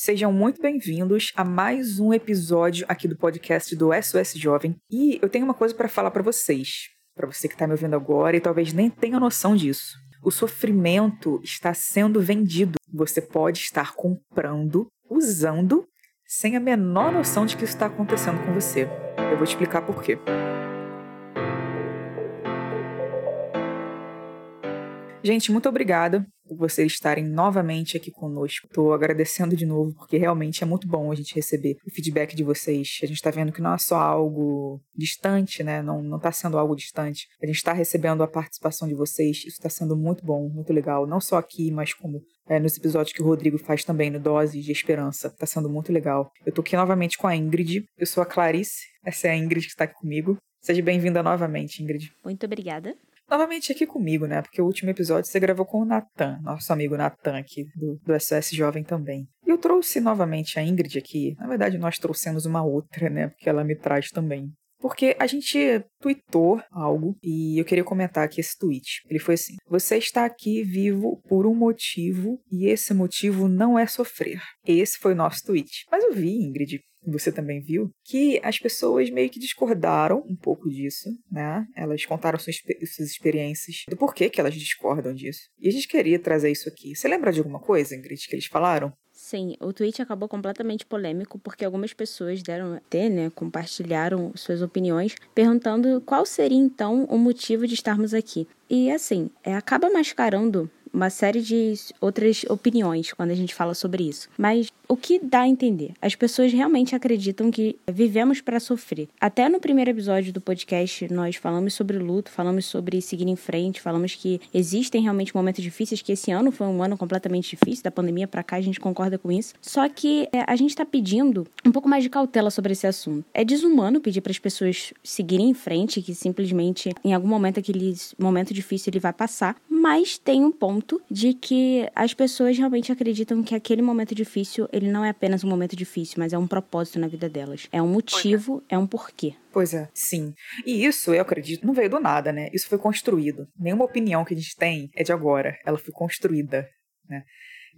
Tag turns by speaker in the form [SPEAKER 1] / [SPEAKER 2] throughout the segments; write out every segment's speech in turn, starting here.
[SPEAKER 1] Sejam muito bem-vindos a mais um episódio aqui do podcast do SOS Jovem. E eu tenho uma coisa para falar para vocês, para você que está me ouvindo agora e talvez nem tenha noção disso. O sofrimento está sendo vendido. Você pode estar comprando, usando, sem a menor noção de que isso está acontecendo com você. Eu vou te explicar por quê. Gente, muito obrigada por vocês estarem novamente aqui conosco. Estou agradecendo de novo, porque realmente é muito bom a gente receber o feedback de vocês. A gente está vendo que não é só algo distante, né? Não está sendo algo distante. A gente está recebendo a participação de vocês. Isso está sendo muito bom, muito legal. Não só aqui, mas como é, nos episódios que o Rodrigo faz também no Dose de Esperança. Está sendo muito legal. Eu estou aqui novamente com a Ingrid. Eu sou a Clarice. Essa é a Ingrid que está aqui comigo. Seja bem-vinda novamente, Ingrid.
[SPEAKER 2] Muito obrigada
[SPEAKER 1] novamente aqui comigo, né? Porque o último episódio você gravou com o Natan, nosso amigo Natan aqui do, do SOS Jovem também. E eu trouxe novamente a Ingrid aqui. Na verdade, nós trouxemos uma outra, né? Porque ela me traz também. Porque a gente tweetou algo e eu queria comentar aqui esse tweet. Ele foi assim: Você está aqui vivo por um motivo e esse motivo não é sofrer. Esse foi o nosso tweet. Mas eu vi, Ingrid, você também viu, que as pessoas meio que discordaram um pouco disso, né? Elas contaram suas, suas experiências do porquê que elas discordam disso. E a gente queria trazer isso aqui. Você lembra de alguma coisa, Ingrid, que eles falaram?
[SPEAKER 2] Sim, o tweet acabou completamente polêmico porque algumas pessoas deram até, né, compartilharam suas opiniões, perguntando qual seria então o motivo de estarmos aqui. E assim, é, acaba mascarando uma série de outras opiniões quando a gente fala sobre isso. Mas o que dá a entender? As pessoas realmente acreditam que vivemos para sofrer. Até no primeiro episódio do podcast, nós falamos sobre luto, falamos sobre seguir em frente, falamos que existem realmente momentos difíceis, que esse ano foi um ano completamente difícil, da pandemia para cá, a gente concorda com isso. Só que é, a gente está pedindo um pouco mais de cautela sobre esse assunto. É desumano pedir para as pessoas seguirem em frente, que simplesmente em algum momento aquele momento difícil ele vai passar, mas tem um ponto de que as pessoas realmente acreditam que aquele momento difícil, ele não é apenas um momento difícil, mas é um propósito na vida delas. É um motivo, é. é um porquê.
[SPEAKER 1] Pois é, sim. E isso, eu acredito, não veio do nada, né? Isso foi construído. Nenhuma opinião que a gente tem é de agora. Ela foi construída, né?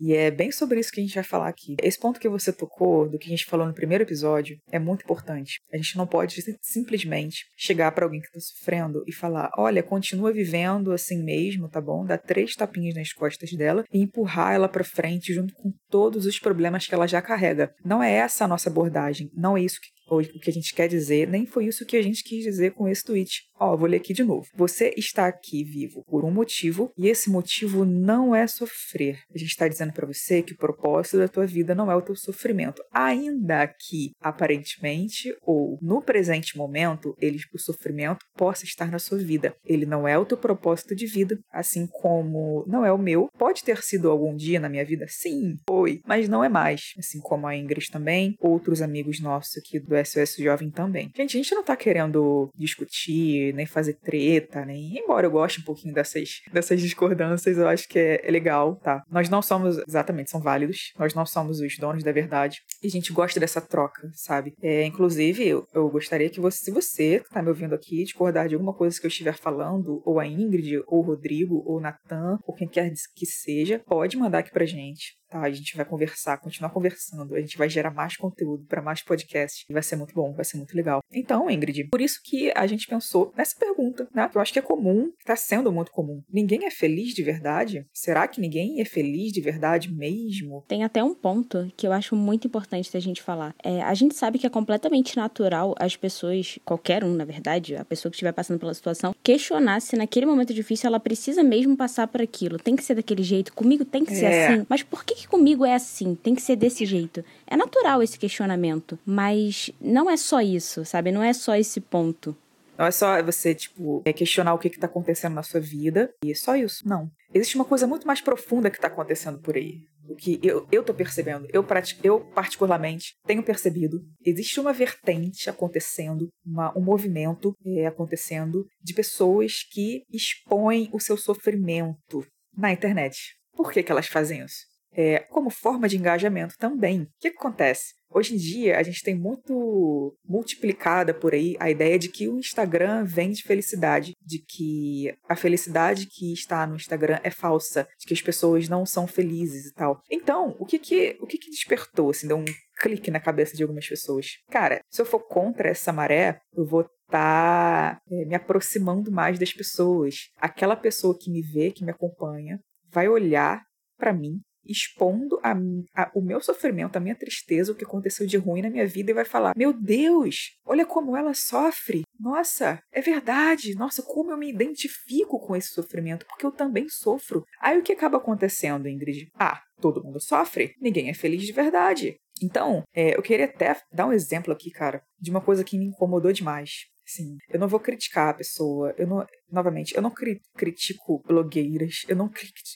[SPEAKER 1] E é bem sobre isso que a gente vai falar aqui. Esse ponto que você tocou, do que a gente falou no primeiro episódio, é muito importante. A gente não pode simplesmente chegar para alguém que está sofrendo e falar: olha, continua vivendo assim mesmo, tá bom? Dá três tapinhas nas costas dela e empurrar ela para frente junto com todos os problemas que ela já carrega. Não é essa a nossa abordagem. Não é isso que o que a gente quer dizer, nem foi isso que a gente quis dizer com esse tweet. Ó, vou ler aqui de novo. Você está aqui vivo por um motivo e esse motivo não é sofrer. A gente está dizendo para você que o propósito da tua vida não é o teu sofrimento, ainda que aparentemente ou no presente momento ele o sofrimento possa estar na sua vida. Ele não é o teu propósito de vida, assim como não é o meu. Pode ter sido algum dia na minha vida, sim, foi, mas não é mais. Assim como a Ingrid também, outros amigos nossos aqui do SOS Jovem também. Gente, a gente não tá querendo discutir, nem fazer treta, nem. Embora eu goste um pouquinho dessas, dessas discordâncias, eu acho que é, é legal, tá? Nós não somos, exatamente, são válidos. Nós não somos os donos da verdade. E a gente gosta dessa troca, sabe? É, inclusive, eu, eu gostaria que você, se você tá me ouvindo aqui, discordar de alguma coisa que eu estiver falando, ou a Ingrid, ou o Rodrigo, ou o Natan, ou quem quer que seja, pode mandar aqui pra gente tá? A gente vai conversar, continuar conversando, a gente vai gerar mais conteúdo para mais podcasts e vai ser muito bom, vai ser muito legal. Então, Ingrid, por isso que a gente pensou nessa pergunta, né? Que eu acho que é comum, está sendo muito comum. Ninguém é feliz de verdade? Será que ninguém é feliz de verdade mesmo?
[SPEAKER 2] Tem até um ponto que eu acho muito importante da gente falar. É, a gente sabe que é completamente natural as pessoas, qualquer um, na verdade, a pessoa que estiver passando pela situação, questionar se naquele momento difícil ela precisa mesmo passar por aquilo. Tem que ser daquele jeito, comigo tem que ser é. assim. Mas por que que comigo é assim? Tem que ser desse jeito. É natural esse questionamento, mas não é só isso, sabe? Não é só esse ponto.
[SPEAKER 1] Não é só você, tipo, é questionar o que está acontecendo na sua vida e é só isso. Não. Existe uma coisa muito mais profunda que está acontecendo por aí. O que eu, eu tô percebendo, eu, eu particularmente tenho percebido, existe uma vertente acontecendo, uma, um movimento é, acontecendo de pessoas que expõem o seu sofrimento na internet. Por que, que elas fazem isso? É, como forma de engajamento também. O que, que acontece? Hoje em dia, a gente tem muito multiplicada por aí a ideia de que o Instagram vende felicidade, de que a felicidade que está no Instagram é falsa, de que as pessoas não são felizes e tal. Então, o que que, o que, que despertou, assim, deu um clique na cabeça de algumas pessoas? Cara, se eu for contra essa maré, eu vou estar tá, é, me aproximando mais das pessoas. Aquela pessoa que me vê, que me acompanha, vai olhar para mim expondo a, a, o meu sofrimento, a minha tristeza, o que aconteceu de ruim na minha vida e vai falar: Meu Deus, olha como ela sofre. Nossa, é verdade. Nossa, como eu me identifico com esse sofrimento, porque eu também sofro. Aí o que acaba acontecendo, Ingrid? Ah, todo mundo sofre, ninguém é feliz de verdade. Então, é, eu queria até dar um exemplo aqui, cara, de uma coisa que me incomodou demais. Sim, eu não vou criticar a pessoa. Eu não, novamente, eu não cri critico blogueiras, eu não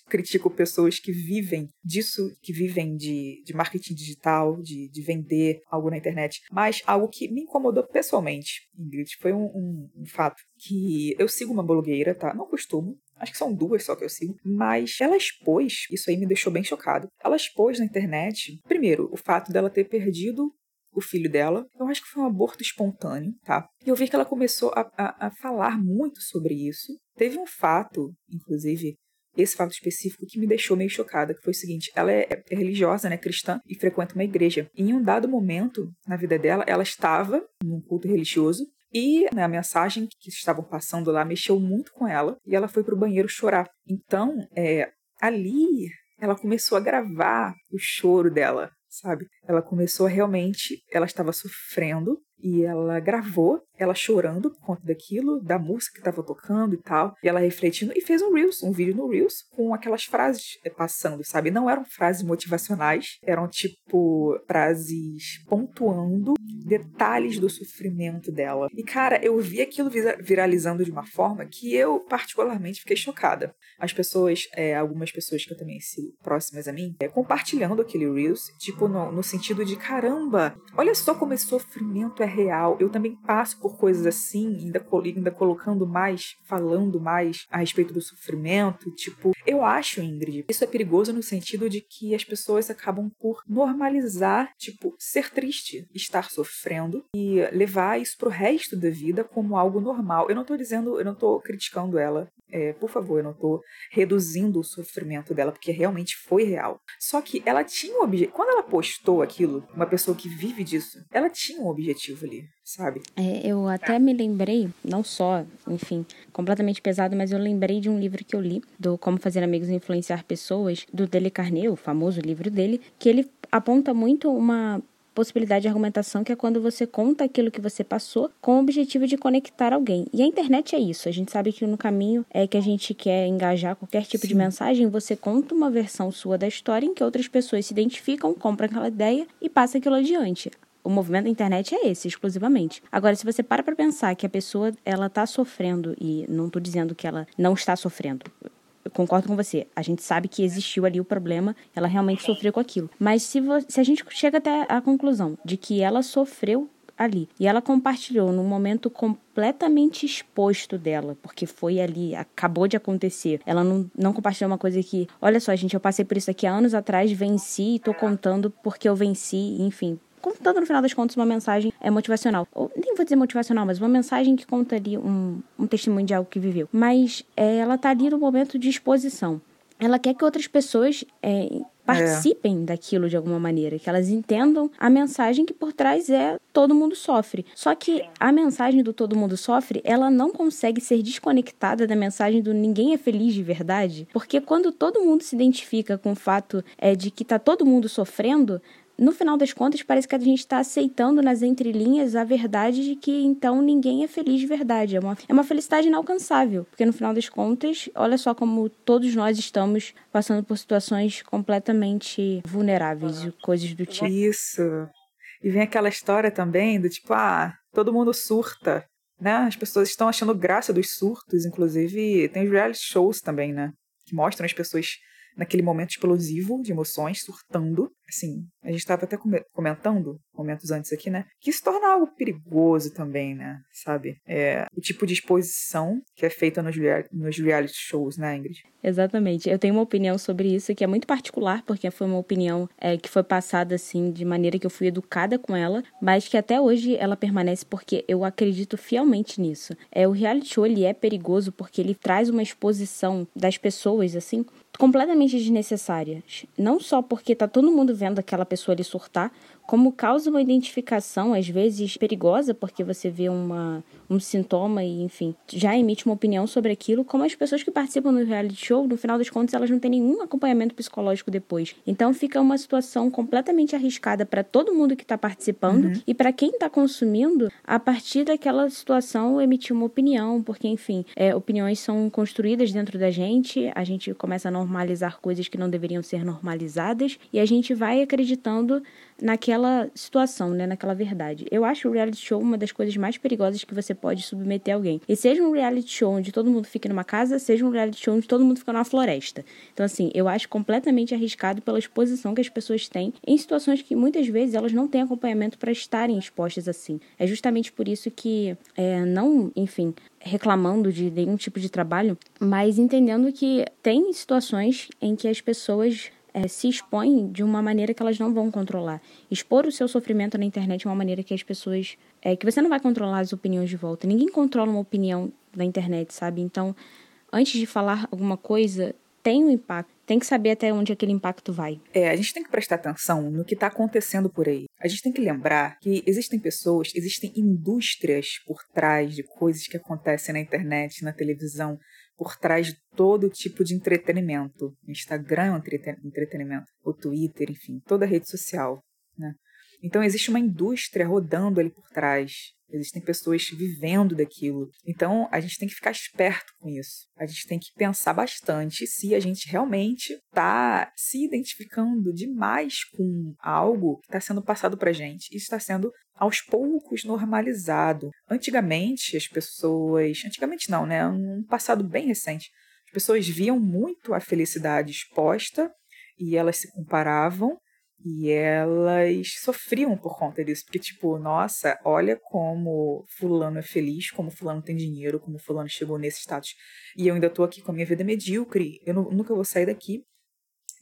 [SPEAKER 1] critico pessoas que vivem disso, que vivem de, de marketing digital, de, de vender algo na internet. Mas algo que me incomodou pessoalmente, Ingrid, foi um, um, um fato que eu sigo uma blogueira, tá? Não costumo, Acho que são duas só que eu sigo. Mas ela expôs, isso aí me deixou bem chocado. Ela expôs na internet, primeiro, o fato dela ter perdido o filho dela. Eu acho que foi um aborto espontâneo, tá? E eu vi que ela começou a, a, a falar muito sobre isso. Teve um fato, inclusive, esse fato específico que me deixou meio chocada, que foi o seguinte: ela é, é, religiosa, né, cristã, e frequenta uma igreja. E em um dado momento na vida dela, ela estava num culto religioso e né, a mensagem que estavam passando lá mexeu muito com ela e ela foi para o banheiro chorar. Então, é, ali ela começou a gravar o choro dela, sabe? Ela começou realmente, ela estava sofrendo e ela gravou ela chorando por conta daquilo, da música que estava tocando e tal, e ela refletindo e fez um Reels, um vídeo no Reels com aquelas frases eh, passando, sabe? Não eram frases motivacionais, eram tipo frases pontuando detalhes do sofrimento dela. E cara, eu vi aquilo viralizando de uma forma que eu particularmente fiquei chocada. As pessoas, é, algumas pessoas que eu também sigo próximas a mim, é, compartilhando aquele Reels, tipo no, no sentido de caramba, olha só como esse sofrimento é real. Eu também passo por coisas assim, ainda, ainda colocando mais, falando mais a respeito do sofrimento. Tipo, eu acho, Ingrid, isso é perigoso no sentido de que as pessoas acabam por normalizar, tipo, ser triste, estar sofrendo e levar isso pro resto da vida como algo normal. Eu não tô dizendo, eu não tô criticando ela. É, por favor, eu não tô reduzindo o sofrimento dela, porque realmente foi real. Só que ela tinha um objetivo. Quando ela postou aquilo, uma pessoa que vive disso, ela tinha um objetivo ali, sabe?
[SPEAKER 2] É, eu até me lembrei, não só, enfim, completamente pesado, mas eu lembrei de um livro que eu li, do Como Fazer Amigos Influenciar Pessoas, do Dele Carneiro, o famoso livro dele, que ele aponta muito uma possibilidade de argumentação, que é quando você conta aquilo que você passou com o objetivo de conectar alguém. E a internet é isso. A gente sabe que no caminho é que a gente quer engajar qualquer tipo Sim. de mensagem, você conta uma versão sua da história em que outras pessoas se identificam, compram aquela ideia e passa aquilo adiante. O movimento da internet é esse, exclusivamente. Agora, se você para para pensar que a pessoa ela tá sofrendo, e não estou dizendo que ela não está sofrendo, concordo com você. A gente sabe que existiu ali o problema, ela realmente sofreu com aquilo. Mas se, se a gente chega até a conclusão de que ela sofreu ali e ela compartilhou num momento completamente exposto dela, porque foi ali, acabou de acontecer. Ela não, não compartilhou uma coisa que, olha só, gente, eu passei por isso aqui há anos atrás, venci e tô contando porque eu venci, enfim, contando no final das contas uma mensagem é motivacional. Ou, nem vou dizer motivacional, mas uma mensagem que conta ali um, um testemunho de algo que viveu. Mas é, ela tá ali no momento de exposição. Ela quer que outras pessoas é, participem é. daquilo de alguma maneira, que elas entendam a mensagem que por trás é todo mundo sofre. Só que a mensagem do todo mundo sofre, ela não consegue ser desconectada da mensagem do ninguém é feliz de verdade, porque quando todo mundo se identifica com o fato é, de que tá todo mundo sofrendo, no final das contas, parece que a gente está aceitando nas entrelinhas a verdade de que então ninguém é feliz de verdade. É uma, é uma felicidade inalcançável, porque no final das contas, olha só como todos nós estamos passando por situações completamente vulneráveis e coisas do tipo.
[SPEAKER 1] Isso. E vem aquela história também do tipo, ah, todo mundo surta, né? As pessoas estão achando graça dos surtos, inclusive tem os reality shows também, né? Que mostram as pessoas naquele momento explosivo de emoções, surtando. Assim, a gente estava até comentando momentos antes aqui, né? Que se torna algo perigoso também, né? Sabe? É, o tipo de exposição que é feita nos, nos reality shows, né, Ingrid?
[SPEAKER 2] Exatamente. Eu tenho uma opinião sobre isso que é muito particular, porque foi uma opinião é, que foi passada assim de maneira que eu fui educada com ela, mas que até hoje ela permanece porque eu acredito fielmente nisso. É o reality show ele é perigoso porque ele traz uma exposição das pessoas assim completamente desnecessárias. Não só porque tá todo mundo vendo aquela pessoa ali surtar, como causa uma identificação, às vezes perigosa, porque você vê uma, um sintoma e, enfim, já emite uma opinião sobre aquilo, como as pessoas que participam do reality show, no final das contas, elas não têm nenhum acompanhamento psicológico depois. Então fica uma situação completamente arriscada para todo mundo que está participando uhum. e para quem está consumindo, a partir daquela situação emitir uma opinião, porque, enfim, é, opiniões são construídas dentro da gente, a gente começa a normalizar coisas que não deveriam ser normalizadas e a gente vai acreditando naquela situação, né, naquela verdade. Eu acho o reality show uma das coisas mais perigosas que você pode submeter alguém. E seja um reality show onde todo mundo fica numa casa, seja um reality show onde todo mundo fica numa floresta. Então, assim, eu acho completamente arriscado pela exposição que as pessoas têm em situações que muitas vezes elas não têm acompanhamento para estarem expostas assim. É justamente por isso que, é, não, enfim, reclamando de nenhum tipo de trabalho, mas entendendo que tem situações em que as pessoas é, se expõem de uma maneira que elas não vão controlar. Expor o seu sofrimento na internet é uma maneira que as pessoas. É, que você não vai controlar as opiniões de volta. Ninguém controla uma opinião da internet, sabe? Então, antes de falar alguma coisa, tem um impacto. Tem que saber até onde aquele impacto vai.
[SPEAKER 1] É, a gente tem que prestar atenção no que está acontecendo por aí. A gente tem que lembrar que existem pessoas, existem indústrias por trás de coisas que acontecem na internet, na televisão, por trás de todo tipo de entretenimento. Instagram é um entretenimento, o Twitter, enfim, toda rede social. Né? Então existe uma indústria rodando ali por trás. Existem pessoas vivendo daquilo. Então a gente tem que ficar esperto com isso. A gente tem que pensar bastante se a gente realmente está se identificando demais com algo que está sendo passado para gente e está sendo aos poucos normalizado. Antigamente as pessoas, antigamente não, né, um passado bem recente, as pessoas viam muito a felicidade exposta e elas se comparavam e elas sofriam por conta disso, porque, tipo, nossa, olha como Fulano é feliz, como Fulano tem dinheiro, como Fulano chegou nesse status. E eu ainda tô aqui com a minha vida medíocre, eu nunca vou sair daqui.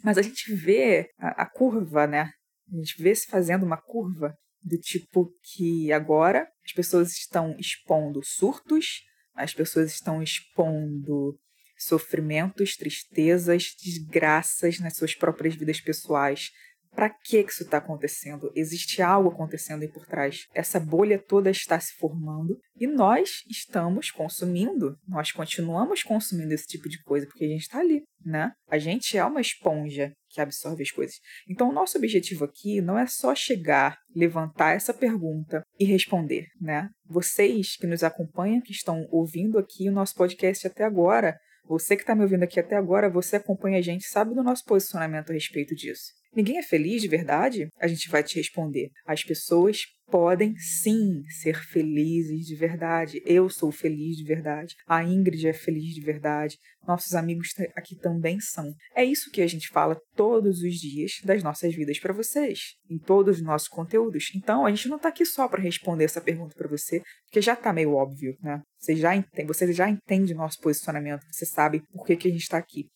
[SPEAKER 1] Mas a gente vê a, a curva, né? A gente vê se fazendo uma curva do tipo que agora as pessoas estão expondo surtos, as pessoas estão expondo sofrimentos, tristezas, desgraças nas suas próprias vidas pessoais, para que isso está acontecendo? Existe algo acontecendo aí por trás. Essa bolha toda está se formando e nós estamos consumindo, nós continuamos consumindo esse tipo de coisa porque a gente está ali, né? A gente é uma esponja que absorve as coisas. Então, o nosso objetivo aqui não é só chegar, levantar essa pergunta e responder, né? Vocês que nos acompanham, que estão ouvindo aqui o nosso podcast até agora, você que está me ouvindo aqui até agora, você acompanha a gente, sabe do nosso posicionamento a respeito disso. Ninguém é feliz de verdade? A gente vai te responder. As pessoas podem sim ser felizes de verdade. Eu sou feliz de verdade. A Ingrid é feliz de verdade. Nossos amigos aqui também são. É isso que a gente fala todos os dias das nossas vidas para vocês, em todos os nossos conteúdos. Então, a gente não está aqui só para responder essa pergunta para você, porque já está meio óbvio, né? Você já entende, você já entende nosso posicionamento, você sabe por que, que a gente está aqui.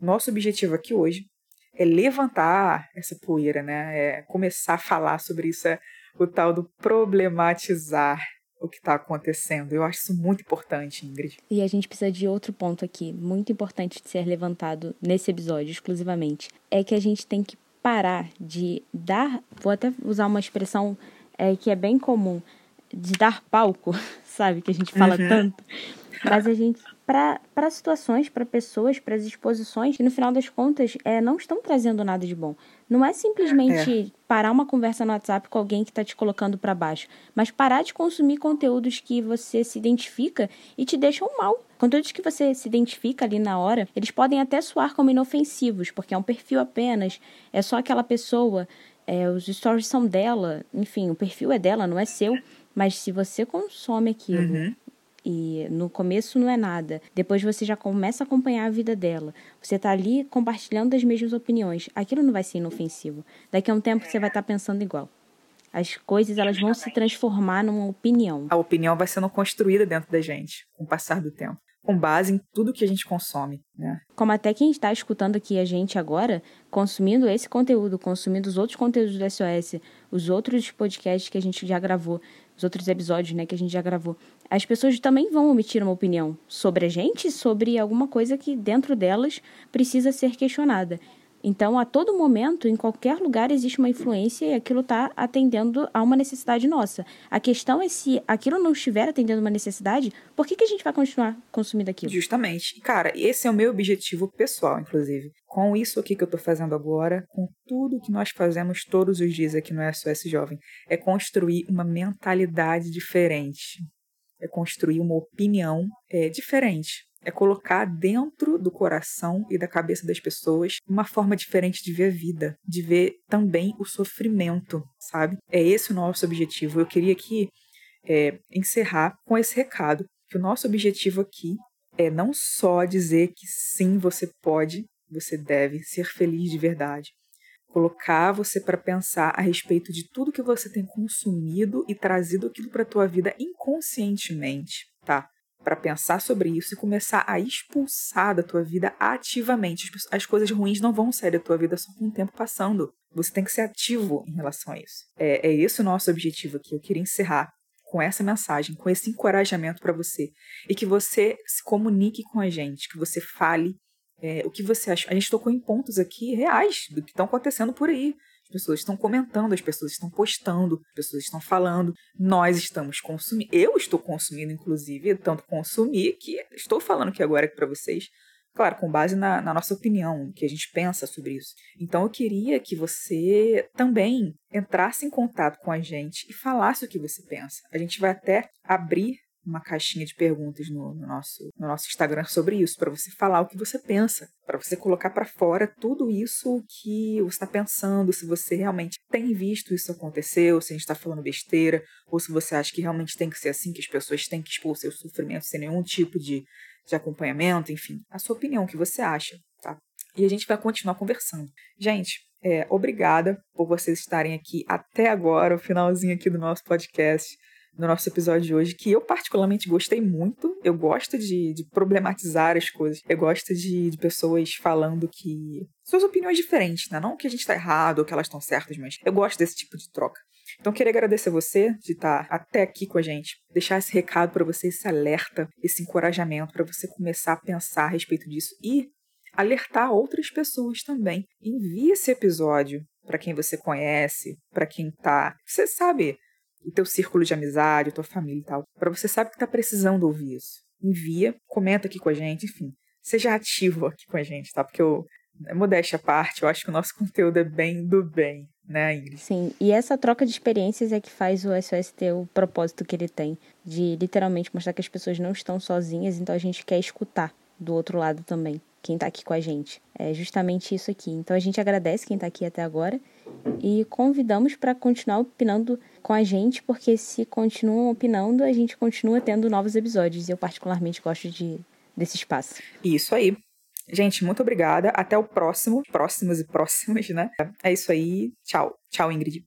[SPEAKER 1] Nosso objetivo aqui hoje é levantar essa poeira, né? É começar a falar sobre isso, é o tal do problematizar o que está acontecendo. Eu acho isso muito importante, Ingrid.
[SPEAKER 2] E a gente precisa de outro ponto aqui, muito importante de ser levantado nesse episódio exclusivamente, é que a gente tem que parar de dar, vou até usar uma expressão é, que é bem comum, de dar palco, sabe, que a gente fala uhum. tanto, mas a gente para situações, para pessoas, para as exposições que no final das contas é, não estão trazendo nada de bom. Não é simplesmente é. parar uma conversa no WhatsApp com alguém que está te colocando para baixo, mas parar de consumir conteúdos que você se identifica e te deixam mal. Conteúdos que você se identifica ali na hora, eles podem até soar como inofensivos, porque é um perfil apenas, é só aquela pessoa, é, os stories são dela, enfim, o perfil é dela, não é seu. Mas se você consome aquilo uhum e no começo não é nada, depois você já começa a acompanhar a vida dela, você tá ali compartilhando as mesmas opiniões, aquilo não vai ser inofensivo. Daqui a um tempo você vai estar tá pensando igual. As coisas elas vão se transformar numa opinião.
[SPEAKER 1] A opinião vai sendo construída dentro da gente com o passar do tempo com base em tudo que a gente consome, né?
[SPEAKER 2] Como até quem está escutando aqui a gente agora, consumindo esse conteúdo, consumindo os outros conteúdos do SOS, os outros podcasts que a gente já gravou, os outros episódios, né, que a gente já gravou, as pessoas também vão emitir uma opinião sobre a gente, sobre alguma coisa que dentro delas precisa ser questionada. Então, a todo momento, em qualquer lugar, existe uma influência e aquilo está atendendo a uma necessidade nossa. A questão é se aquilo não estiver atendendo uma necessidade, por que, que a gente vai continuar consumindo aquilo?
[SPEAKER 1] Justamente. Cara, esse é o meu objetivo pessoal, inclusive. Com isso aqui que eu estou fazendo agora, com tudo que nós fazemos todos os dias aqui no SOS Jovem, é construir uma mentalidade diferente. É construir uma opinião é, diferente é colocar dentro do coração e da cabeça das pessoas uma forma diferente de ver a vida, de ver também o sofrimento, sabe? É esse o nosso objetivo. Eu queria aqui é, encerrar com esse recado, que o nosso objetivo aqui é não só dizer que sim, você pode, você deve ser feliz de verdade, colocar você para pensar a respeito de tudo que você tem consumido e trazido aquilo para tua vida inconscientemente, tá? Para pensar sobre isso e começar a expulsar da tua vida ativamente. As coisas ruins não vão sair da tua vida só com o tempo passando. Você tem que ser ativo em relação a isso. É, é esse o nosso objetivo aqui. Eu queria encerrar com essa mensagem, com esse encorajamento para você. E que você se comunique com a gente, que você fale é, o que você acha. A gente tocou em pontos aqui reais do que estão acontecendo por aí. As pessoas estão comentando, as pessoas estão postando, as pessoas estão falando, nós estamos consumindo. Eu estou consumindo, inclusive, tanto consumir que estou falando aqui agora para vocês, claro, com base na, na, nossa opinião, que a gente pensa sobre isso. Então eu queria que você também entrasse em contato com a gente e falasse o que você pensa. A gente vai até abrir uma caixinha de perguntas no, no, nosso, no nosso Instagram sobre isso, para você falar o que você pensa, para você colocar para fora tudo isso que você está pensando, se você realmente tem visto isso acontecer, ou se a gente está falando besteira, ou se você acha que realmente tem que ser assim, que as pessoas têm que expor seus sofrimentos sem nenhum tipo de, de acompanhamento, enfim, a sua opinião, o que você acha, tá? E a gente vai continuar conversando. Gente, é, obrigada por vocês estarem aqui até agora, o finalzinho aqui do nosso podcast no nosso episódio de hoje, que eu particularmente gostei muito. Eu gosto de, de problematizar as coisas. Eu gosto de, de, pessoas falando que. suas opiniões diferentes, né? Não que a gente está errado ou que elas estão certas, mas eu gosto desse tipo de troca. Então, queria agradecer você de estar até aqui com a gente, deixar esse recado para você, esse alerta, esse encorajamento para você começar a pensar a respeito disso e alertar outras pessoas também. Envie esse episódio para quem você conhece, para quem tá. Você sabe, o teu círculo de amizade, a tua família e tal, para você sabe que tá precisando ouvir isso. Envia, comenta aqui com a gente, enfim, seja ativo aqui com a gente, tá? Porque eu, modéstia à parte, eu acho que o nosso conteúdo é bem do bem, né, Ingrid?
[SPEAKER 2] Sim, e essa troca de experiências é que faz o SOS ter o propósito que ele tem, de literalmente mostrar que as pessoas não estão sozinhas, então a gente quer escutar do outro lado também, quem tá aqui com a gente. É justamente isso aqui. Então a gente agradece quem tá aqui até agora e convidamos para continuar opinando com a gente, porque se continuam opinando, a gente continua tendo novos episódios. E eu particularmente gosto de, desse espaço.
[SPEAKER 1] Isso aí. Gente, muito obrigada. Até o próximo. Próximos e próximos, né? É isso aí. Tchau. Tchau, Ingrid.